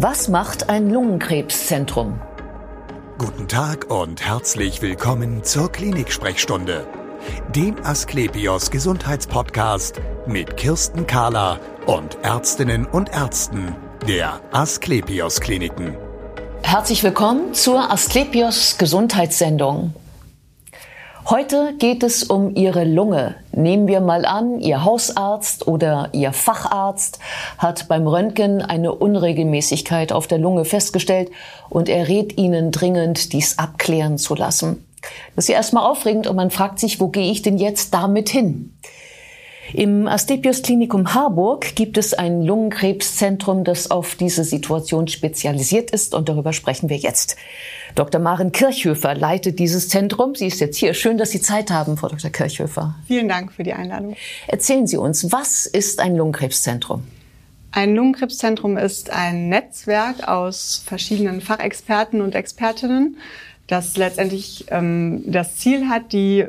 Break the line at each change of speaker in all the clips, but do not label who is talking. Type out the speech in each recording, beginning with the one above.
Was macht ein Lungenkrebszentrum?
Guten Tag und herzlich willkommen zur Klinik-Sprechstunde, dem Asklepios Gesundheitspodcast mit Kirsten Kahler und Ärztinnen und Ärzten der Asklepios Kliniken.
Herzlich willkommen zur Asklepios Gesundheitssendung. Heute geht es um Ihre Lunge. Nehmen wir mal an, Ihr Hausarzt oder Ihr Facharzt hat beim Röntgen eine Unregelmäßigkeit auf der Lunge festgestellt und er rät Ihnen dringend, dies abklären zu lassen. Das ist ja erstmal aufregend und man fragt sich, wo gehe ich denn jetzt damit hin? Im Asklepios Klinikum Harburg gibt es ein Lungenkrebszentrum, das auf diese Situation spezialisiert ist und darüber sprechen wir jetzt. Dr. Maren Kirchhöfer leitet dieses Zentrum. Sie ist jetzt hier. Schön, dass Sie Zeit haben, Frau Dr. Kirchhöfer.
Vielen Dank für die Einladung.
Erzählen Sie uns, was ist ein Lungenkrebszentrum?
Ein Lungenkrebszentrum ist ein Netzwerk aus verschiedenen Fachexperten und Expertinnen, das letztendlich ähm, das Ziel hat, die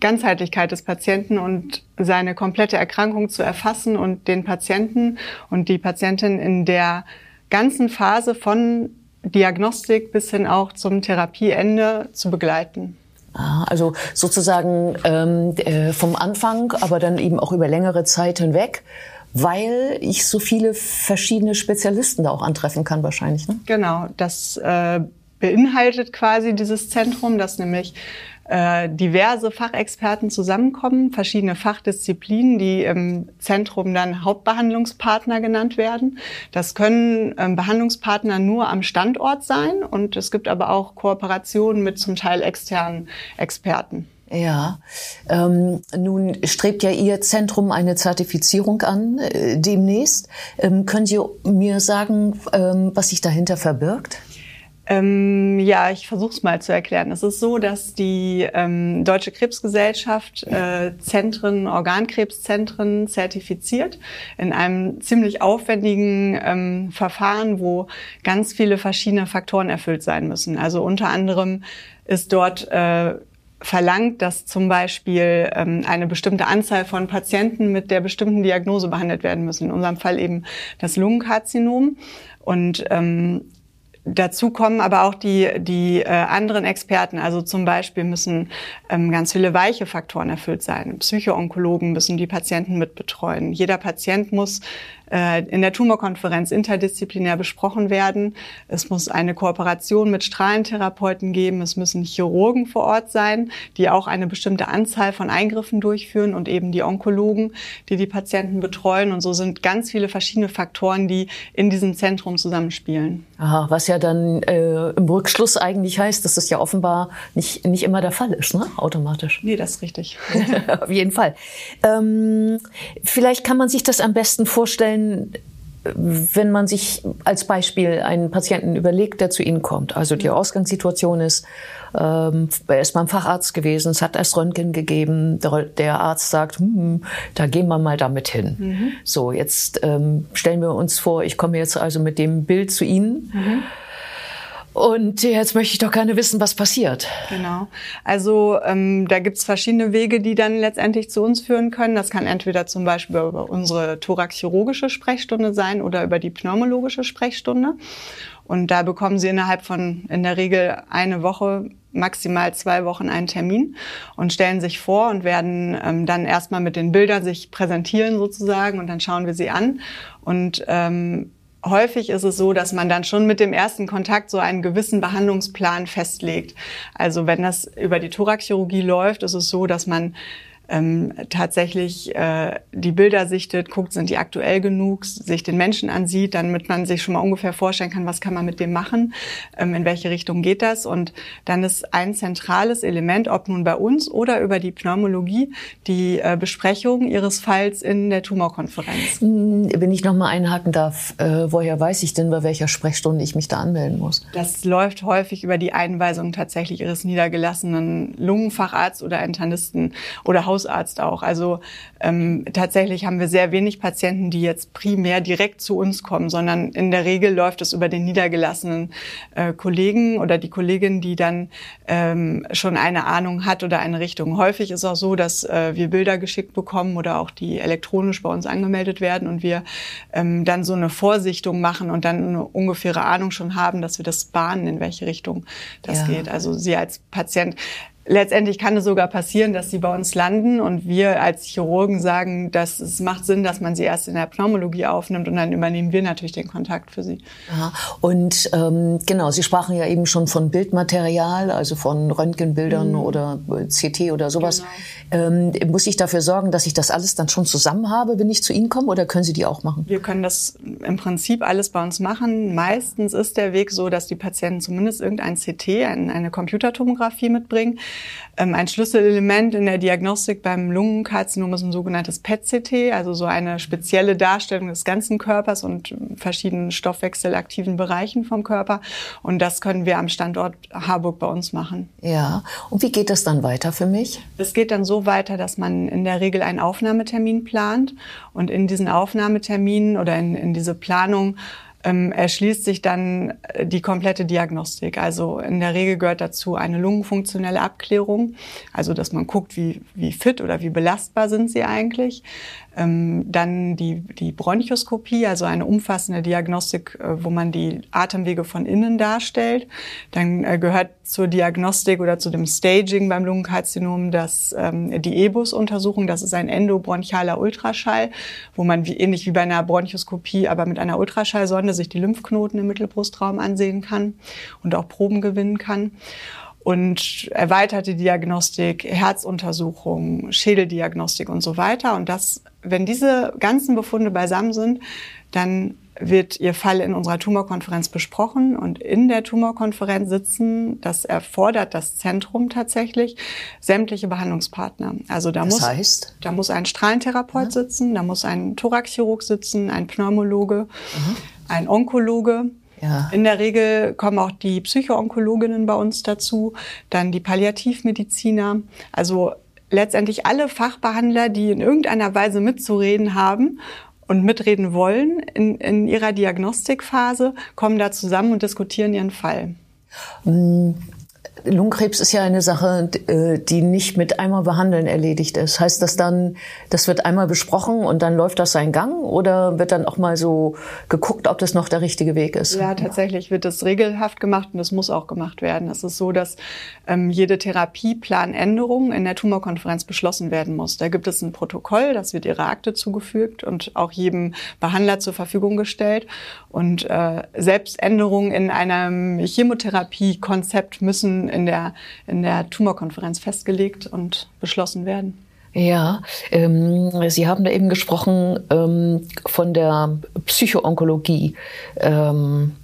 Ganzheitlichkeit des Patienten und seine komplette Erkrankung zu erfassen und den Patienten und die Patientin in der ganzen Phase von Diagnostik bis hin auch zum Therapieende zu begleiten.
Ah, also sozusagen ähm, äh, vom Anfang, aber dann eben auch über längere Zeit hinweg, weil ich so viele verschiedene Spezialisten da auch antreffen kann wahrscheinlich. Ne?
Genau, das äh, beinhaltet quasi dieses Zentrum, das nämlich äh, diverse Fachexperten zusammenkommen, verschiedene Fachdisziplinen, die im Zentrum dann Hauptbehandlungspartner genannt werden. Das können ähm, Behandlungspartner nur am Standort sein und es gibt aber auch Kooperationen mit zum Teil externen Experten.
Ja, ähm, nun strebt ja Ihr Zentrum eine Zertifizierung an äh, demnächst. Ähm, können Sie mir sagen, ähm, was sich dahinter verbirgt?
Ähm, ja, ich versuche es mal zu erklären. Es ist so, dass die ähm, Deutsche Krebsgesellschaft äh, Zentren, Organkrebszentren zertifiziert in einem ziemlich aufwendigen ähm, Verfahren, wo ganz viele verschiedene Faktoren erfüllt sein müssen. Also unter anderem ist dort äh, verlangt, dass zum Beispiel ähm, eine bestimmte Anzahl von Patienten mit der bestimmten Diagnose behandelt werden müssen. In unserem Fall eben das Lungenkarzinom. Und ähm, Dazu kommen aber auch die, die äh, anderen Experten. Also zum Beispiel müssen ähm, ganz viele weiche Faktoren erfüllt sein. Psychoonkologen müssen die Patienten mitbetreuen. Jeder Patient muss in der Tumorkonferenz interdisziplinär besprochen werden. Es muss eine Kooperation mit Strahlentherapeuten geben. Es müssen Chirurgen vor Ort sein, die auch eine bestimmte Anzahl von Eingriffen durchführen und eben die Onkologen, die die Patienten betreuen. Und so sind ganz viele verschiedene Faktoren, die in diesem Zentrum zusammenspielen.
Aha, was ja dann äh, im Rückschluss eigentlich heißt, dass das ja offenbar nicht, nicht immer der Fall ist, ne? automatisch.
Nee, das ist richtig.
Auf jeden Fall. Ähm, vielleicht kann man sich das am besten vorstellen, wenn, wenn man sich als Beispiel einen Patienten überlegt, der zu Ihnen kommt, also die Ausgangssituation ist, ähm, er ist beim Facharzt gewesen, es hat erst Röntgen gegeben, der, der Arzt sagt, hm, da gehen wir mal damit hin. Mhm. So, jetzt ähm, stellen wir uns vor, ich komme jetzt also mit dem Bild zu Ihnen. Mhm und jetzt möchte ich doch gerne wissen, was passiert.
Genau. Also ähm, da gibt's verschiedene Wege, die dann letztendlich zu uns führen können. Das kann entweder zum Beispiel über unsere thoraxchirurgische Sprechstunde sein oder über die pneumologische Sprechstunde. Und da bekommen Sie innerhalb von in der Regel eine Woche, maximal zwei Wochen einen Termin und stellen sich vor und werden ähm, dann erstmal mit den Bildern sich präsentieren sozusagen und dann schauen wir sie an. Und ähm, häufig ist es so, dass man dann schon mit dem ersten Kontakt so einen gewissen Behandlungsplan festlegt. Also wenn das über die Thoraxchirurgie läuft, ist es so, dass man ähm, tatsächlich äh, die Bilder sichtet, guckt, sind die aktuell genug, sich den Menschen ansieht, damit man sich schon mal ungefähr vorstellen kann, was kann man mit dem machen, ähm, in welche Richtung geht das. Und dann ist ein zentrales Element, ob nun bei uns oder über die Pneumologie, die äh, Besprechung Ihres Falls in der Tumorkonferenz.
Wenn ich noch mal einhaken darf, äh, woher weiß ich denn, bei welcher Sprechstunde ich mich da anmelden muss?
Das läuft häufig über die Einweisung tatsächlich Ihres niedergelassenen Lungenfacharzt oder Internisten oder Haus Hausarzt auch. Also ähm, tatsächlich haben wir sehr wenig Patienten, die jetzt primär direkt zu uns kommen, sondern in der Regel läuft es über den niedergelassenen äh, Kollegen oder die Kollegin, die dann ähm, schon eine Ahnung hat oder eine Richtung. Häufig ist auch so, dass äh, wir Bilder geschickt bekommen oder auch die elektronisch bei uns angemeldet werden und wir ähm, dann so eine Vorsichtung machen und dann eine ungefähre Ahnung schon haben, dass wir das bahnen, in welche Richtung das ja. geht. Also Sie als Patient letztendlich kann es sogar passieren, dass sie bei uns landen und wir als Chirurgen sagen, dass es macht Sinn, dass man sie erst in der Pneumologie aufnimmt und dann übernehmen wir natürlich den Kontakt für sie.
Ja, und ähm, genau, Sie sprachen ja eben schon von Bildmaterial, also von Röntgenbildern mhm. oder CT oder sowas. Genau. Ähm, muss ich dafür sorgen, dass ich das alles dann schon zusammen habe, wenn ich zu Ihnen komme oder können Sie die auch machen?
Wir können das im Prinzip alles bei uns machen. Meistens ist der Weg so, dass die Patienten zumindest irgendein CT, eine Computertomographie mitbringen. Ähm, ein Schlüsselelement in der Diagnostik beim Lungenkarzinom ist ein sogenanntes PET-CT, also so eine spezielle Darstellung des ganzen Körpers und verschiedenen stoffwechselaktiven Bereichen vom Körper. Und das können wir am Standort Harburg bei uns machen.
Ja. Und wie geht das dann weiter für mich?
Es geht dann so weiter, dass man in der Regel einen Aufnahmetermin plant und in diesen Aufnahmetermin oder in, in diese Planung ähm, erschließt sich dann äh, die komplette Diagnostik. Also in der Regel gehört dazu eine lungenfunktionelle Abklärung, also dass man guckt, wie, wie fit oder wie belastbar sind sie eigentlich. Ähm, dann die, die Bronchoskopie, also eine umfassende Diagnostik, äh, wo man die Atemwege von innen darstellt. Dann äh, gehört zur Diagnostik oder zu dem Staging beim Lungenkarzinom das, ähm, die EBUS-Untersuchung. Das ist ein endobronchialer Ultraschall, wo man wie, ähnlich wie bei einer Bronchoskopie, aber mit einer Ultraschallsonde sich die Lymphknoten im Mittelbrustraum ansehen kann und auch Proben gewinnen kann und erweiterte Diagnostik, Herzuntersuchungen, Schädeldiagnostik und so weiter. Und das, wenn diese ganzen Befunde beisammen sind, dann wird Ihr Fall in unserer Tumorkonferenz besprochen und in der Tumorkonferenz sitzen, das erfordert das Zentrum tatsächlich, sämtliche Behandlungspartner. Also da, das muss, heißt? da muss ein Strahlentherapeut ja. sitzen, da muss ein Thoraxchirurg sitzen, ein Pneumologe, mhm. Ein Onkologe, ja. In der Regel kommen auch die Psychoonkologinnen bei uns dazu, dann die Palliativmediziner, also letztendlich alle Fachbehandler, die in irgendeiner Weise mitzureden haben und mitreden wollen in, in ihrer Diagnostikphase, kommen da zusammen und diskutieren ihren Fall.
Mm, Lungenkrebs ist ja eine Sache, äh, die nicht mit einmal behandeln erledigt ist. Heißt das dann, das wird einmal besprochen und dann läuft das seinen Gang oder wird dann auch mal so geguckt, ob das noch der richtige Weg ist?
Ja, tatsächlich wird das regelhaft gemacht und das muss auch gemacht werden. Es ist so, dass ähm, jede Therapieplanänderung in der Tumorkonferenz beschlossen werden muss. Da gibt es ein Protokoll, das wird ihrer Akte zugefügt und auch jedem Behandler zur Verfügung gestellt. Und äh, selbst Änderungen in einem Chemotherapiekonzept müssen in der, in der Tumorkonferenz festgelegt und beschlossen werden.
Ja, ähm, Sie haben da eben gesprochen ähm, von der Psychoonkologie. Ähm,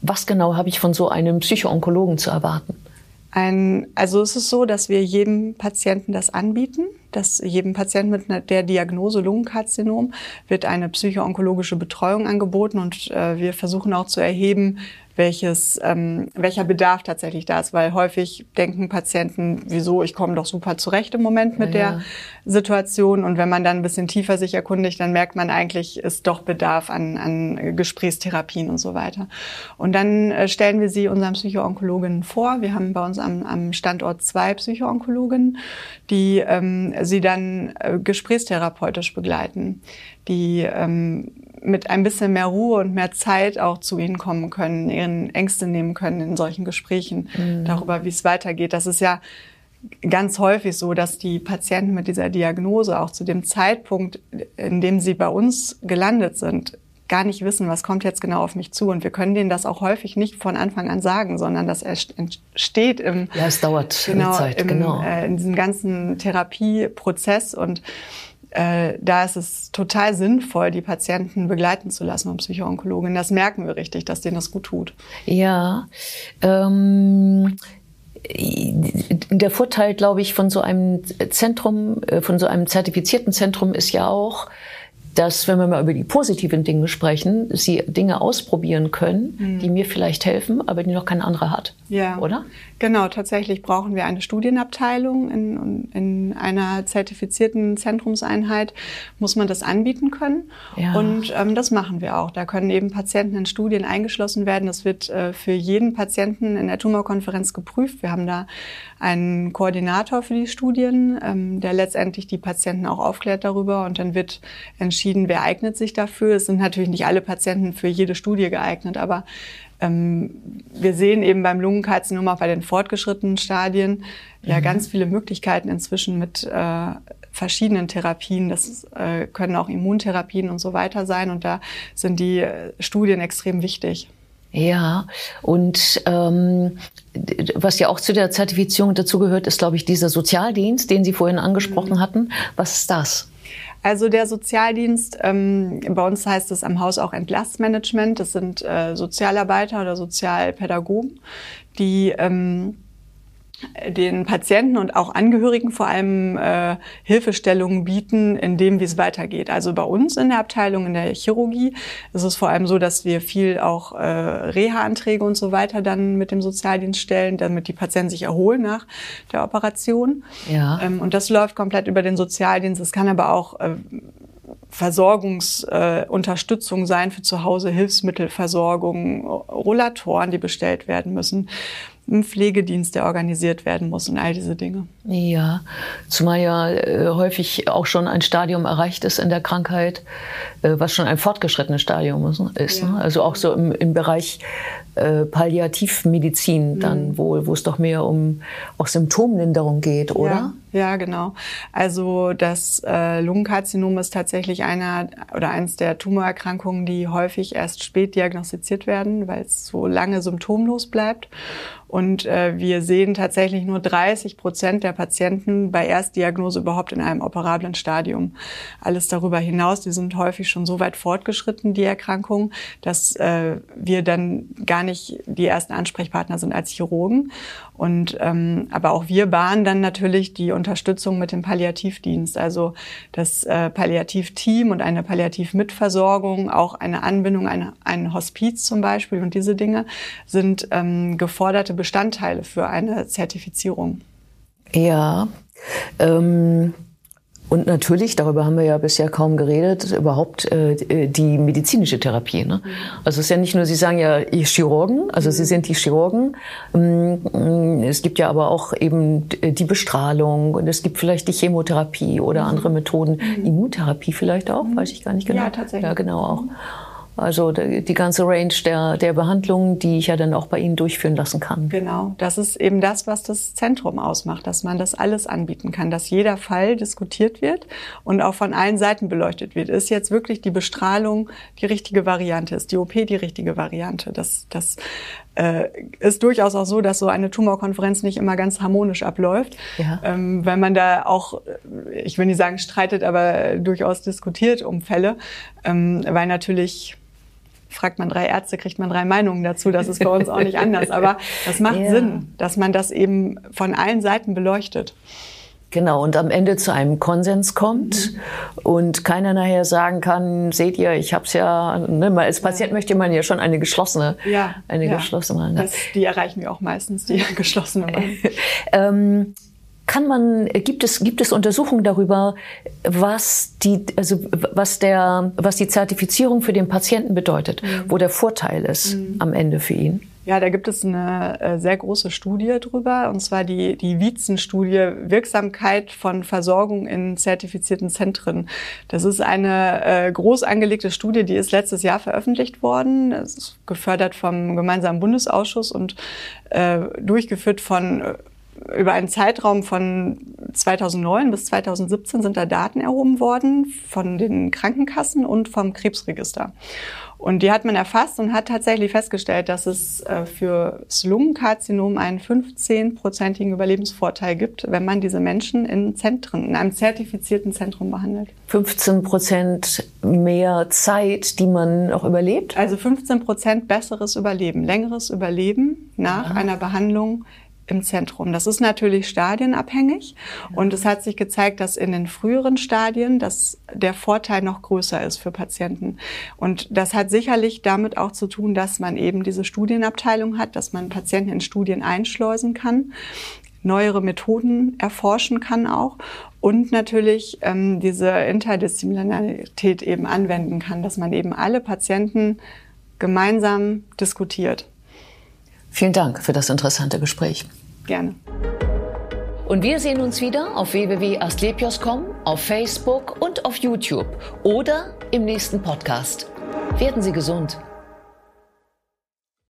was genau habe ich von so einem Psychoonkologen zu erwarten?
Ein, also es ist so, dass wir jedem Patienten das anbieten, dass jedem Patienten mit der Diagnose Lungenkarzinom wird eine psychoonkologische Betreuung angeboten und äh, wir versuchen auch zu erheben, welches, ähm, welcher Bedarf tatsächlich da ist, weil häufig denken Patienten, wieso, ich komme doch super zurecht im Moment mit ja, der Situation und wenn man dann ein bisschen tiefer sich erkundigt, dann merkt man eigentlich, ist doch Bedarf an, an Gesprächstherapien und so weiter. Und dann äh, stellen wir sie unseren Psychoonkologinnen vor. Wir haben bei uns am, am Standort zwei Psychoonkologinnen, die ähm, sie dann äh, gesprächstherapeutisch begleiten, die ähm, mit ein bisschen mehr Ruhe und mehr Zeit auch zu ihnen kommen können, ihren Ängste nehmen können in solchen Gesprächen mhm. darüber, wie es weitergeht. Das ist ja ganz häufig so, dass die Patienten mit dieser Diagnose auch zu dem Zeitpunkt, in dem sie bei uns gelandet sind, gar nicht wissen, was kommt jetzt genau auf mich zu. Und wir können denen das auch häufig nicht von Anfang an sagen, sondern das entsteht im,
ja, es dauert genau, Zeit,
im, genau. Äh, in diesem ganzen Therapieprozess und äh, da ist es total sinnvoll, die Patienten begleiten zu lassen von Psychoonkologin. Das merken wir richtig, dass denen das gut tut.
Ja. Ähm der Vorteil, glaube ich, von so einem Zentrum, äh, von so einem zertifizierten Zentrum ist ja auch, dass, wenn wir mal über die positiven Dinge sprechen, sie Dinge ausprobieren können, mhm. die mir vielleicht helfen, aber die noch kein anderer hat. Ja. Oder?
Genau, tatsächlich brauchen wir eine Studienabteilung. In, in einer zertifizierten Zentrumseinheit muss man das anbieten können. Ja. Und ähm, das machen wir auch. Da können eben Patienten in Studien eingeschlossen werden. Das wird äh, für jeden Patienten in der Tumorkonferenz geprüft. Wir haben da einen Koordinator für die Studien, ähm, der letztendlich die Patienten auch aufklärt darüber. Und dann wird entschieden, wer eignet sich dafür. Es sind natürlich nicht alle Patienten für jede Studie geeignet, aber ähm, wir sehen eben beim Lungenkarzinom auch bei den fortgeschrittenen Stadien ja mhm. ganz viele Möglichkeiten inzwischen mit äh, verschiedenen Therapien. Das äh, können auch Immuntherapien und so weiter sein. Und da sind die äh, Studien extrem wichtig.
Ja, und ähm, was ja auch zu der Zertifizierung dazugehört, ist, glaube ich, dieser Sozialdienst, den Sie vorhin angesprochen mhm. hatten. Was ist das?
Also der Sozialdienst, ähm, bei uns heißt es am Haus auch Entlassmanagement. Das sind äh, Sozialarbeiter oder Sozialpädagogen, die ähm, den Patienten und auch Angehörigen vor allem äh, Hilfestellungen bieten, in dem, wie es weitergeht. Also bei uns in der Abteilung, in der Chirurgie, ist es vor allem so, dass wir viel auch äh, Reha-Anträge und so weiter dann mit dem Sozialdienst stellen, damit die Patienten sich erholen nach der Operation. Ja. Ähm, und das läuft komplett über den Sozialdienst. Es kann aber auch äh, Versorgungsunterstützung äh, sein für zu Hause, Hilfsmittelversorgung, Rollatoren, die bestellt werden müssen ein Pflegedienst, der organisiert werden muss und all diese Dinge.
Ja, zumal ja äh, häufig auch schon ein Stadium erreicht ist in der Krankheit, äh, was schon ein fortgeschrittenes Stadium ist. Ja. Ne? Also auch so im, im Bereich äh, Palliativmedizin mhm. dann wohl, wo es doch mehr um auch Symptomlinderung geht, oder?
Ja. Ja, genau. Also das äh, Lungenkarzinom ist tatsächlich einer oder eins der Tumorerkrankungen, die häufig erst spät diagnostiziert werden, weil es so lange symptomlos bleibt. Und äh, wir sehen tatsächlich nur 30 Prozent der Patienten bei Erstdiagnose überhaupt in einem operablen Stadium. Alles darüber hinaus, die sind häufig schon so weit fortgeschritten, die Erkrankung, dass äh, wir dann gar nicht die ersten Ansprechpartner sind als Chirurgen. Und ähm, aber auch wir bahnen dann natürlich die Unterstützung mit dem Palliativdienst, also das äh, Palliativteam und eine Palliativmitversorgung, auch eine Anbindung an ein Hospiz zum Beispiel und diese Dinge sind ähm, geforderte Bestandteile für eine Zertifizierung.
Ja. Ähm und natürlich, darüber haben wir ja bisher kaum geredet, überhaupt äh, die medizinische Therapie. Ne? Also es ist ja nicht nur, Sie sagen ja ihr Chirurgen, also Sie sind die Chirurgen. Ähm, es gibt ja aber auch eben die Bestrahlung und es gibt vielleicht die Chemotherapie oder andere Methoden, Immuntherapie vielleicht auch, weiß ich gar nicht genau. Ja, tatsächlich. Ja, genau auch. Also die ganze Range der, der Behandlungen, die ich ja dann auch bei Ihnen durchführen lassen kann.
Genau, das ist eben das, was das Zentrum ausmacht, dass man das alles anbieten kann, dass jeder Fall diskutiert wird und auch von allen Seiten beleuchtet wird. Ist jetzt wirklich die Bestrahlung die richtige Variante? Ist die OP die richtige Variante? Das, das äh, ist durchaus auch so, dass so eine Tumorkonferenz nicht immer ganz harmonisch abläuft, ja. ähm, weil man da auch, ich will nicht sagen streitet, aber durchaus diskutiert um Fälle, ähm, weil natürlich fragt man drei Ärzte, kriegt man drei Meinungen dazu. Das ist bei uns auch nicht anders. Aber das macht ja. Sinn, dass man das eben von allen Seiten beleuchtet.
Genau, und am Ende zu einem Konsens kommt mhm. und keiner nachher sagen kann, seht ihr, ich habe es ja, ne, als Patient ja. möchte man ja schon eine geschlossene, ja, eine ja. geschlossene.
Ne? Das, die erreichen wir auch meistens, die geschlossene.
ähm, kann man, gibt es, gibt es Untersuchungen darüber, was die, also was der, was die Zertifizierung für den Patienten bedeutet, mhm. wo der Vorteil ist mhm. am Ende für ihn?
Ja, da gibt es eine äh, sehr große Studie drüber, und zwar die, die Wietzen-Studie Wirksamkeit von Versorgung in zertifizierten Zentren. Das ist eine äh, groß angelegte Studie, die ist letztes Jahr veröffentlicht worden. Das ist gefördert vom gemeinsamen Bundesausschuss und äh, durchgeführt von äh, über einen Zeitraum von 2009 bis 2017 sind da Daten erhoben worden von den Krankenkassen und vom Krebsregister. Und die hat man erfasst und hat tatsächlich festgestellt, dass es äh, für das Lungenkarzinom einen 15-prozentigen Überlebensvorteil gibt, wenn man diese Menschen in Zentren, in einem zertifizierten Zentrum behandelt.
15 Prozent mehr Zeit, die man auch überlebt?
Also 15 Prozent besseres Überleben, längeres Überleben nach ja. einer Behandlung im Zentrum. Das ist natürlich stadienabhängig und es hat sich gezeigt, dass in den früheren Stadien dass der Vorteil noch größer ist für Patienten. Und das hat sicherlich damit auch zu tun, dass man eben diese Studienabteilung hat, dass man Patienten in Studien einschleusen kann neuere Methoden erforschen kann auch und natürlich ähm, diese Interdisziplinarität eben anwenden kann, dass man eben alle Patienten gemeinsam diskutiert.
Vielen Dank für das interessante Gespräch.
Gerne.
Und wir sehen uns wieder auf www.astlepios.com, auf Facebook und auf YouTube oder im nächsten Podcast. Werden Sie gesund.